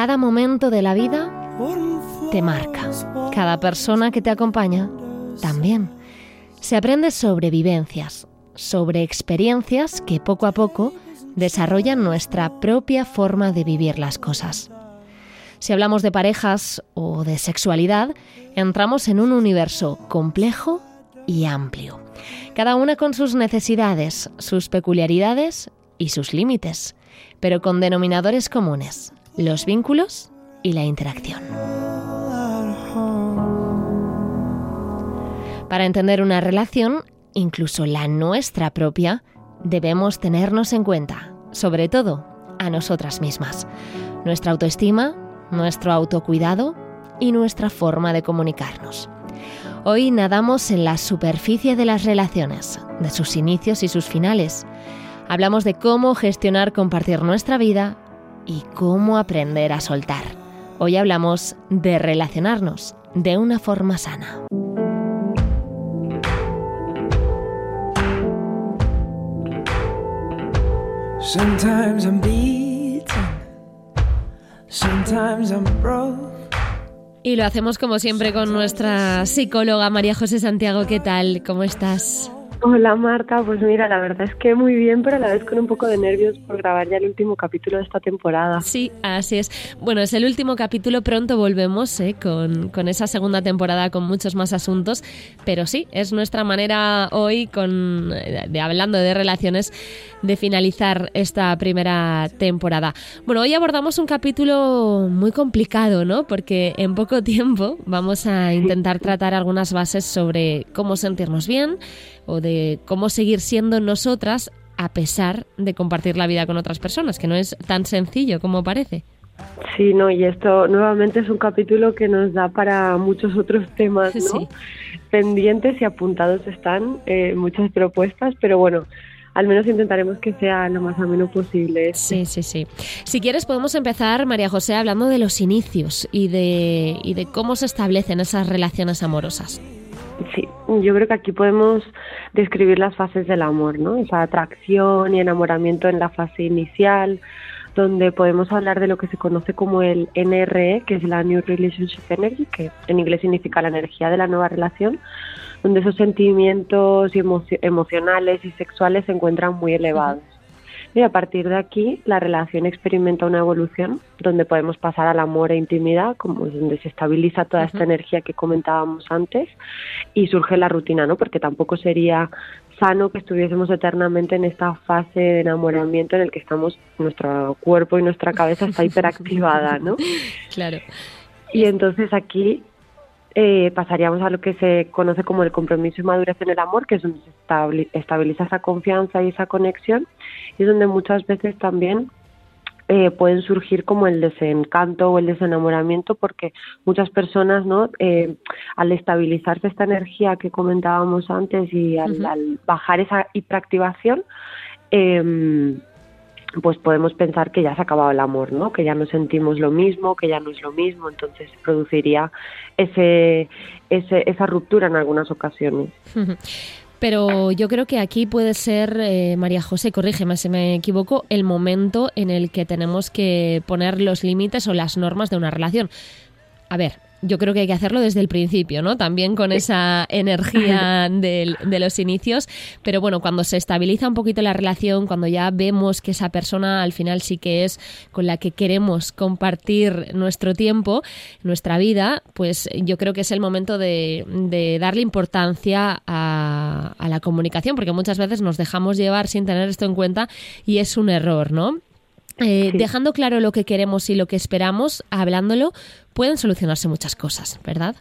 Cada momento de la vida te marca. Cada persona que te acompaña también. Se aprende sobre vivencias, sobre experiencias que poco a poco desarrollan nuestra propia forma de vivir las cosas. Si hablamos de parejas o de sexualidad, entramos en un universo complejo y amplio, cada una con sus necesidades, sus peculiaridades y sus límites, pero con denominadores comunes, los vínculos y la interacción. Para entender una relación, incluso la nuestra propia, debemos tenernos en cuenta, sobre todo a nosotras mismas, nuestra autoestima, nuestro autocuidado y nuestra forma de comunicarnos. Hoy nadamos en la superficie de las relaciones, de sus inicios y sus finales. Hablamos de cómo gestionar compartir nuestra vida y cómo aprender a soltar. Hoy hablamos de relacionarnos de una forma sana. Sometimes I'm sometimes I'm broke. Y lo hacemos como siempre con nuestra psicóloga María José Santiago. ¿Qué tal? ¿Cómo estás? Hola Marta, pues mira, la verdad es que muy bien, pero a la vez con un poco de nervios por grabar ya el último capítulo de esta temporada. Sí, así es. Bueno, es el último capítulo, pronto volvemos ¿eh? con, con, esa segunda temporada con muchos más asuntos, pero sí, es nuestra manera hoy, con, de, hablando de relaciones, de finalizar esta primera temporada. Bueno, hoy abordamos un capítulo muy complicado, ¿no? Porque en poco tiempo vamos a intentar tratar algunas bases sobre cómo sentirnos bien, o de cómo seguir siendo nosotras a pesar de compartir la vida con otras personas, que no es tan sencillo como parece. Sí, no, y esto nuevamente es un capítulo que nos da para muchos otros temas, ¿no? Pendientes y apuntados están eh, muchas propuestas, pero bueno, al menos intentaremos que sea lo más ameno posible. Sí, sí, sí. Si quieres podemos empezar, María José, hablando de los inicios y de, y de cómo se establecen esas relaciones amorosas. Sí, yo creo que aquí podemos describir las fases del amor, ¿no? Esa atracción y enamoramiento en la fase inicial, donde podemos hablar de lo que se conoce como el NRE, que es la New Relationship Energy, que en inglés significa la energía de la nueva relación, donde esos sentimientos emocionales y sexuales se encuentran muy elevados. Y a partir de aquí, la relación experimenta una evolución donde podemos pasar al amor e intimidad, como es donde se estabiliza toda esta energía que comentábamos antes, y surge la rutina, ¿no? Porque tampoco sería sano que estuviésemos eternamente en esta fase de enamoramiento en el que estamos, nuestro cuerpo y nuestra cabeza está hiperactivada, ¿no? Claro. Y entonces aquí eh, pasaríamos a lo que se conoce como el compromiso y madurez en el amor, que es donde se estabiliza esa confianza y esa conexión, y es donde muchas veces también eh, pueden surgir como el desencanto o el desenamoramiento, porque muchas personas, ¿no? Eh, al estabilizarse esta energía que comentábamos antes y al, al bajar esa hiperactivación, eh, pues podemos pensar que ya se ha acabado el amor, ¿no? Que ya no sentimos lo mismo, que ya no es lo mismo, entonces produciría ese, ese esa ruptura en algunas ocasiones. Pero yo creo que aquí puede ser, eh, María José, corrígeme si me equivoco, el momento en el que tenemos que poner los límites o las normas de una relación. A ver, yo creo que hay que hacerlo desde el principio, ¿no? También con esa energía de, los inicios. Pero bueno, cuando se estabiliza un poquito la relación, cuando ya vemos que esa persona al final sí que es con la que queremos compartir nuestro tiempo, nuestra vida, pues yo creo que es el momento de, darle importancia a, a la comunicación, porque muchas veces nos dejamos llevar sin tener esto en cuenta y es un error, ¿no? Eh, dejando claro lo que queremos y lo que esperamos, hablándolo, pueden solucionarse muchas cosas, ¿verdad?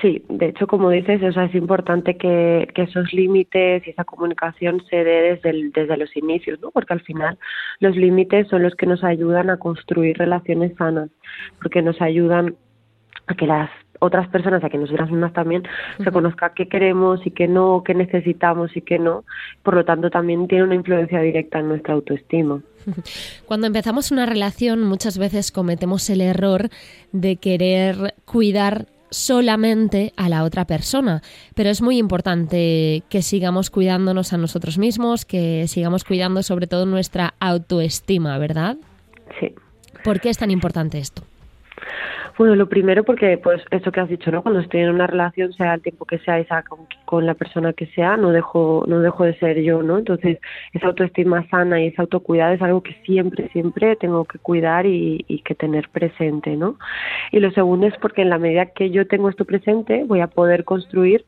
Sí, de hecho, como dices, o es importante que, esos límites y esa comunicación se dé desde, desde los inicios, ¿no? Porque al final los límites son los que nos ayudan a construir relaciones sanas, porque nos ayudan a que las otras personas, a que nosotras mismas también, se conozca qué queremos y qué no, qué necesitamos y qué no. Por lo tanto, también tiene una influencia directa en nuestra autoestima. Cuando empezamos una relación, muchas veces cometemos el error de querer cuidar solamente a la otra persona, pero es muy importante que sigamos cuidándonos a nosotros mismos, que sigamos cuidando sobre todo nuestra autoestima, ¿verdad? Sí. ¿Por qué es tan importante esto? Bueno, lo primero porque, pues, eso que has dicho, ¿no? Cuando estoy en una relación, sea el tiempo que sea, esa con, la persona que sea, no dejo, no dejo de ser yo, ¿no? Entonces, esa autoestima sana y ese autocuidado es algo que siempre, siempre tengo que cuidar y, y que tener presente, ¿no? Y lo segundo es porque en la medida que yo tengo esto presente, voy a poder construir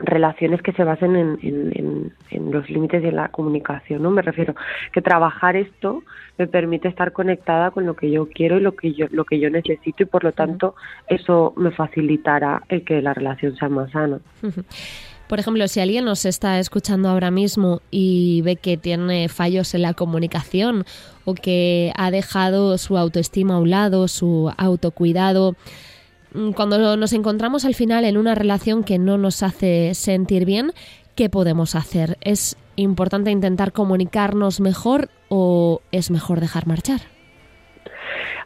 relaciones que se basen en, en, en, los límites de la comunicación, ¿no? Me refiero que trabajar esto me permite estar conectada con lo que yo quiero y lo que yo lo que yo necesito y por lo tanto eso me facilitará el que la relación sea más sana. Por ejemplo, si alguien nos está escuchando ahora mismo y ve que tiene fallos en la comunicación o que ha dejado su autoestima a un lado, su autocuidado, cuando nos encontramos al final en una relación que no nos hace sentir bien, ¿qué podemos hacer? ¿Es importante intentar comunicarnos mejor o es mejor dejar marchar?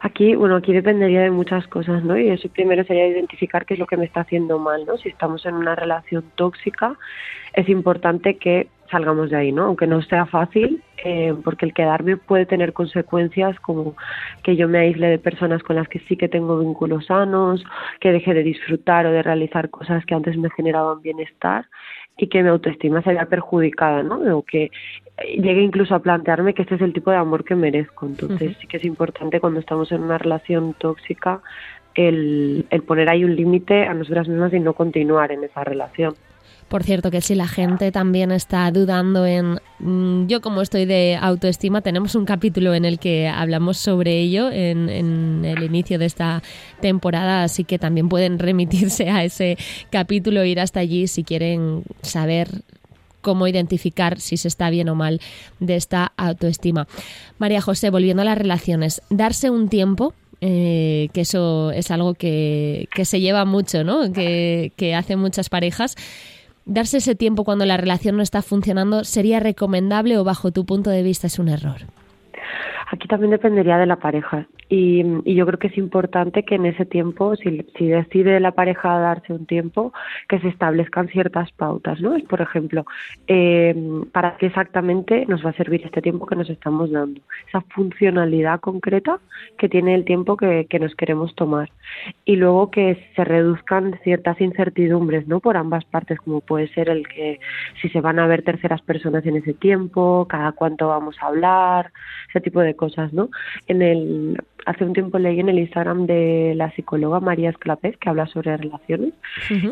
Aquí, bueno, aquí dependería de muchas cosas, ¿no? Y eso primero sería identificar qué es lo que me está haciendo mal, ¿no? Si estamos en una relación tóxica, es importante que salgamos de ahí, ¿no? Aunque no sea fácil, eh, porque el quedarme puede tener consecuencias como que yo me aísle de personas con las que sí que tengo vínculos sanos, que deje de disfrutar o de realizar cosas que antes me generaban bienestar y que mi autoestima se vea perjudicada, ¿no? O que llegue incluso a plantearme que este es el tipo de amor que merezco. Entonces sí que es importante cuando estamos en una relación tóxica el, el poner ahí un límite a nosotras mismas y no continuar en esa relación. Por cierto, que si la gente también está dudando en... Mm, yo como estoy de autoestima, tenemos un capítulo en el que hablamos sobre ello en, en el inicio de esta temporada, así que también pueden remitirse a ese capítulo, ir hasta allí si quieren saber cómo identificar si se está bien o mal de esta autoestima. María José, volviendo a las relaciones, darse un tiempo eh, que eso es algo que, que, se lleva mucho, ¿no? Que, que hacen muchas parejas darse ese tiempo cuando la relación no está funcionando sería recomendable o bajo tu punto de vista es un error? Aquí también dependería de la pareja. Y, yo creo que es importante que en ese tiempo, si, decide la pareja darse un tiempo, que se establezcan ciertas pautas, ¿no? Es, por ejemplo, eh, ¿para qué exactamente nos va a servir este tiempo que nos estamos dando? Esa funcionalidad concreta que tiene el tiempo que, que nos queremos tomar. Y luego que se reduzcan ciertas incertidumbres, ¿no? Por ambas partes, como puede ser el que si se van a ver terceras personas en ese tiempo, cada cuánto vamos a hablar, ese tipo de cosas, ¿no? En el hace un tiempo leí en el Instagram de la psicóloga María Esclapez que habla sobre relaciones.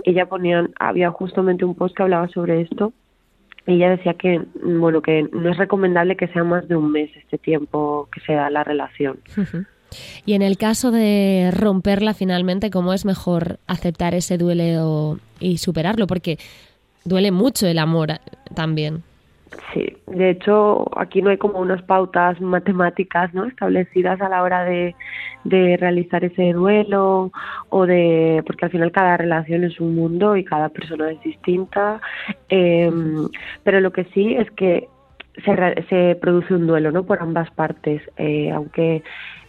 Ella ponía, había justamente un post que hablaba sobre esto y ella decía que bueno que no es recomendable que sea más de un mes este tiempo que se da la relación. Y en el caso de romperla finalmente, ¿cómo es mejor aceptar ese duelo y superarlo? Porque duele mucho el amor también. Sí, de hecho aquí no hay como unas pautas matemáticas no establecidas a la hora de, de realizar ese duelo o de porque al final cada relación es un mundo y cada persona es distinta eh, pero lo que sí es que se, se produce un duelo no por ambas partes eh, aunque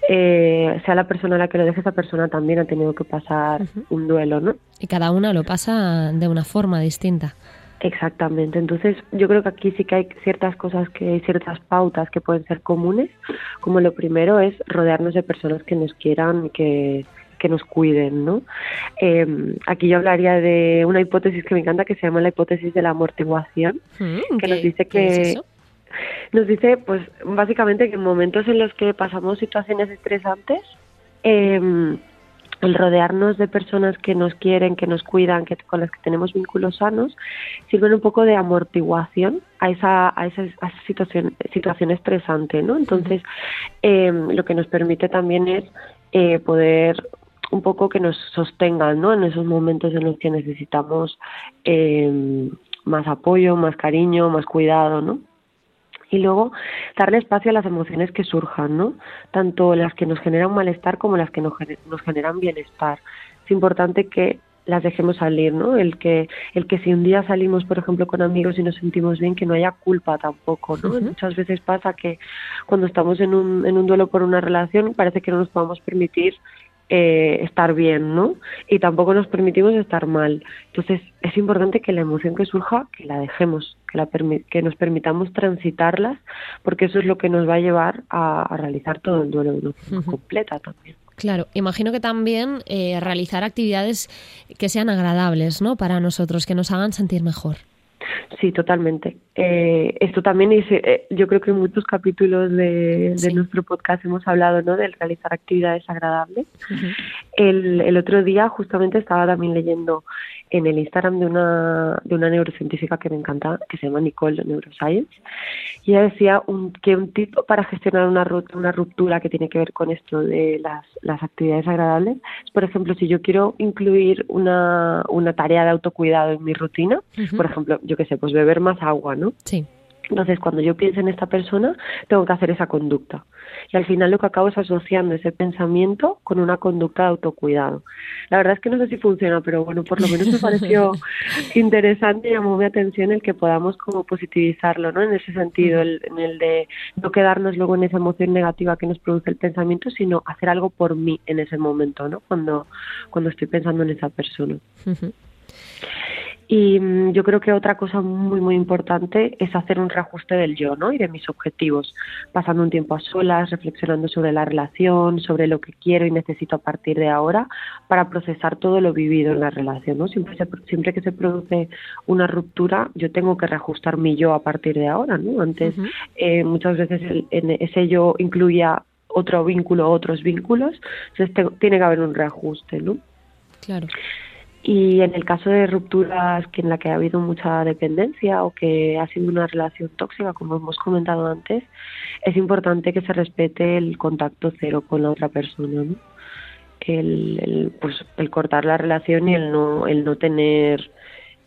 eh, sea la persona a la que lo deje, esa persona también ha tenido que pasar un duelo, ¿no? Y cada una lo pasa de una forma distinta. Exactamente, entonces yo creo que aquí sí que hay ciertas cosas que hay ciertas pautas que pueden ser comunes, como lo primero es rodearnos de personas que nos quieran que, que nos cuiden, ¿no? Eh, aquí yo hablaría de una hipótesis que me encanta que se llama la hipótesis de la amortiguación, mm, que nos dice que nos dice, pues básicamente que en momentos en los que pasamos situaciones estresantes eh, el rodearnos de personas que nos quieren, que nos cuidan, que con las que tenemos vínculos sanos, sirven un poco de amortiguación a esa, a esa, situación, situación estresante, ¿no? Entonces, eh, lo que nos permite también es eh, poder un poco que nos sostengan, ¿no? En esos momentos en los que necesitamos eh, más apoyo, más cariño, más cuidado, ¿no? Y luego darle espacio a las emociones que surjan, ¿no? Tanto las que nos generan malestar como las que nos, generan bienestar. Es importante que las dejemos salir, ¿no? El que, el que si un día salimos, por ejemplo, con amigos y nos sentimos bien, que no haya culpa tampoco, ¿no? Muchas veces pasa que cuando estamos en un, en un duelo por una relación parece que no nos podemos permitir eh, estar bien, ¿no? Y tampoco nos permitimos estar mal. Entonces es importante que la emoción que surja, que la dejemos, que, la que nos permitamos transitarlas, porque eso es lo que nos va a llevar a, realizar todo el duelo de una completa también. Claro, imagino que también eh, realizar actividades que sean agradables, ¿no? Para nosotros, que nos hagan sentir mejor. Sí, totalmente. Eh, esto también es, eh, yo creo que en muchos capítulos de, nuestro podcast hemos hablado, ¿no? Del realizar actividades agradables. el, el otro día justamente estaba también leyendo en el Instagram de una, de una neurocientífica que me encanta, que se llama Nicole Neuroscience, y ella decía un, que un tipo para gestionar una, una ruptura que tiene que ver con esto de las, las actividades agradables es, por ejemplo, si yo quiero incluir una, una tarea de autocuidado en mi rutina, por ejemplo, yo qué sé, pues beber más agua, ¿no? Sí. Entonces, cuando yo pienso en esta persona, tengo que hacer esa conducta. Y al final lo que acabo es asociando ese pensamiento con una conducta de autocuidado. La verdad es que no sé si funciona, pero bueno, por lo menos me pareció interesante y llamó mi atención el que podamos como positivizarlo, ¿no? En ese sentido, el, en el de no quedarnos luego en esa emoción negativa que nos produce el pensamiento, sino hacer algo por mí en ese momento, ¿no? Cuando, cuando estoy pensando en esa persona. Y mm, yo creo que otra cosa muy, muy importante es hacer un reajuste del yo, ¿no? Y de mis objetivos, pasando un tiempo a solas, reflexionando sobre la relación, sobre lo que quiero y necesito a partir de ahora para procesar todo lo vivido en la relación, ¿no? Siempre, siempre que se produce una ruptura, yo tengo que reajustar mi yo a partir de ahora, ¿no? Antes, eh, muchas veces ese yo incluía otro vínculo, otros vínculos, entonces tiene que haber un reajuste, ¿no? Claro. Y en el caso de rupturas que en la que ha habido mucha dependencia o que ha sido una relación tóxica, como hemos comentado antes, es importante que se respete el contacto cero con la otra persona, ¿no? el, pues, el cortar la relación y el no, el no tener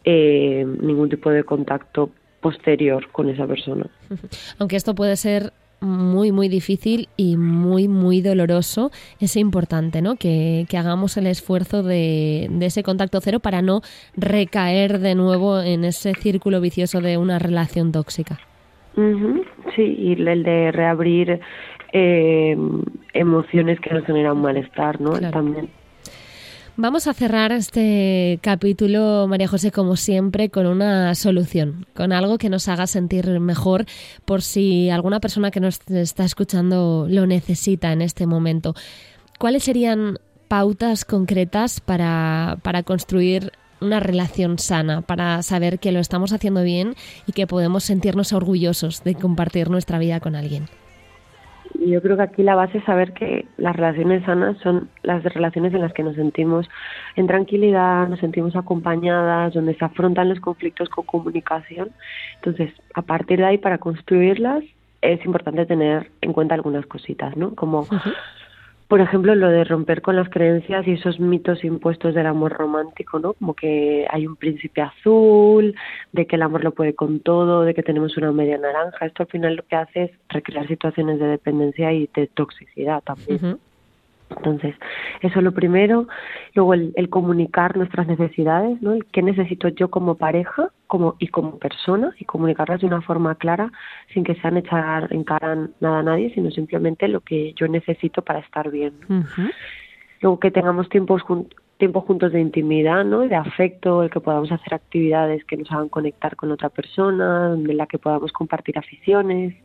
eh, ningún tipo de contacto posterior con esa persona. Aunque esto puede ser muy, muy difícil y muy, muy doloroso, es importante, ¿no? Que, hagamos el esfuerzo de, de, ese contacto cero para no recaer de nuevo en ese círculo vicioso de una relación tóxica. Sí, y el de reabrir eh, emociones que nos generan malestar, ¿no? También. Vamos a cerrar este capítulo, María José, como siempre, con una solución, con algo que nos haga sentir mejor por si alguna persona que nos está escuchando lo necesita en este momento. ¿Cuáles serían pautas concretas para, para construir una relación sana, para saber que lo estamos haciendo bien y que podemos sentirnos orgullosos de compartir nuestra vida con alguien? Y yo creo que aquí la base es saber que las relaciones sanas son las relaciones en las que nos sentimos en tranquilidad, nos sentimos acompañadas, donde se afrontan los conflictos con comunicación. Entonces, a partir de ahí, para construirlas, es importante tener en cuenta algunas cositas, ¿no? Como por ejemplo, lo de romper con las creencias y esos mitos impuestos del amor romántico, ¿no? Como que hay un príncipe azul, de que el amor lo puede con todo, de que tenemos una media naranja. Esto al final lo que hace es recrear situaciones de dependencia y de toxicidad también. Entonces, eso es lo primero. Luego, el, comunicar nuestras necesidades, ¿no? El qué necesito yo como pareja como, y como persona y comunicarlas de una forma clara sin que sean echar en cara nada a nadie, sino simplemente lo que yo necesito para estar bien. Luego, que tengamos tiempos tiempo juntos de intimidad, ¿no? De afecto, el que podamos hacer actividades que nos hagan conectar con otra persona, en la que podamos compartir aficiones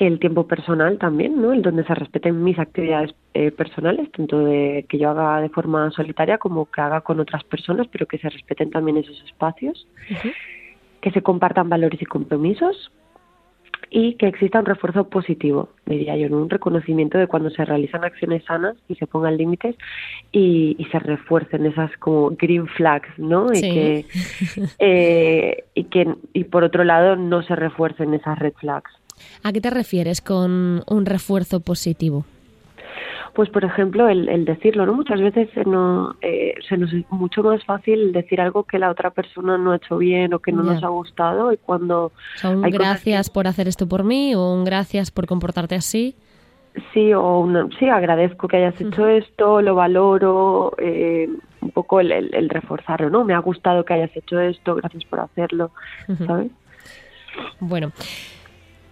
el tiempo personal también, ¿no? El donde se respeten mis actividades eh, personales, tanto de que yo haga de forma solitaria como que haga con otras personas, pero que se respeten también esos espacios, que se compartan valores y compromisos y que exista un refuerzo positivo, diría yo, un reconocimiento de cuando se realizan acciones sanas y se pongan límites y, se refuercen esas como green flags, ¿no? Y que eh, y que y por otro lado no se refuercen esas red flags. ¿A qué te refieres con un refuerzo positivo? Pues, por ejemplo, el, decirlo, ¿no? Muchas veces no, eh, se nos es mucho más fácil decir algo que la otra persona no ha hecho bien o que no nos ha gustado y cuando... un gracias por hacer esto por mí o un gracias por comportarte así. Sí, o sí, agradezco que hayas hecho esto, lo valoro, eh, un poco el, el, reforzarlo, ¿no? Me ha gustado que hayas hecho esto, gracias por hacerlo, ¿sabes? Bueno,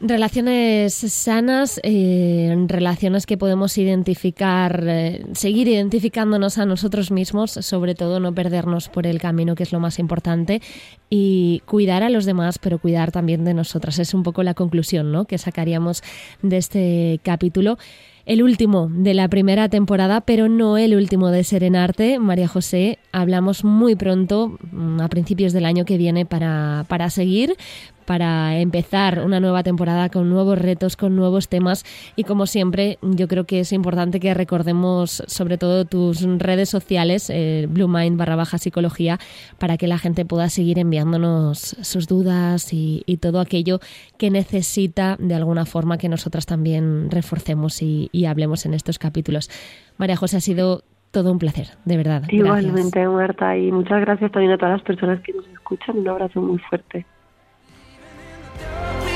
Relaciones sanas, eh, relaciones que podemos identificar, eh, seguir identificándonos a nosotros mismos, sobre todo no perdernos por el camino, que es lo más importante, y cuidar a los demás, pero cuidar también de nosotras. Es un poco la conclusión ¿no? que sacaríamos de este capítulo el último de la primera temporada, pero no el último de Serenarte. María José, hablamos muy pronto, mm, a principios del año que viene, para, para seguir, para empezar una nueva temporada con nuevos retos, con nuevos temas y como siempre yo creo que es importante que recordemos sobre todo tus redes sociales, eh, Blue Mind barra baja psicología, para que la gente pueda seguir enviándonos sus dudas y, todo aquello que necesita de alguna forma que nosotras también reforcemos y, hablemos en estos capítulos. María José, ha sido todo un placer, de verdad. Igualmente, Marta, y muchas gracias también a todas las personas que nos escuchan. Un abrazo muy fuerte. Yeah.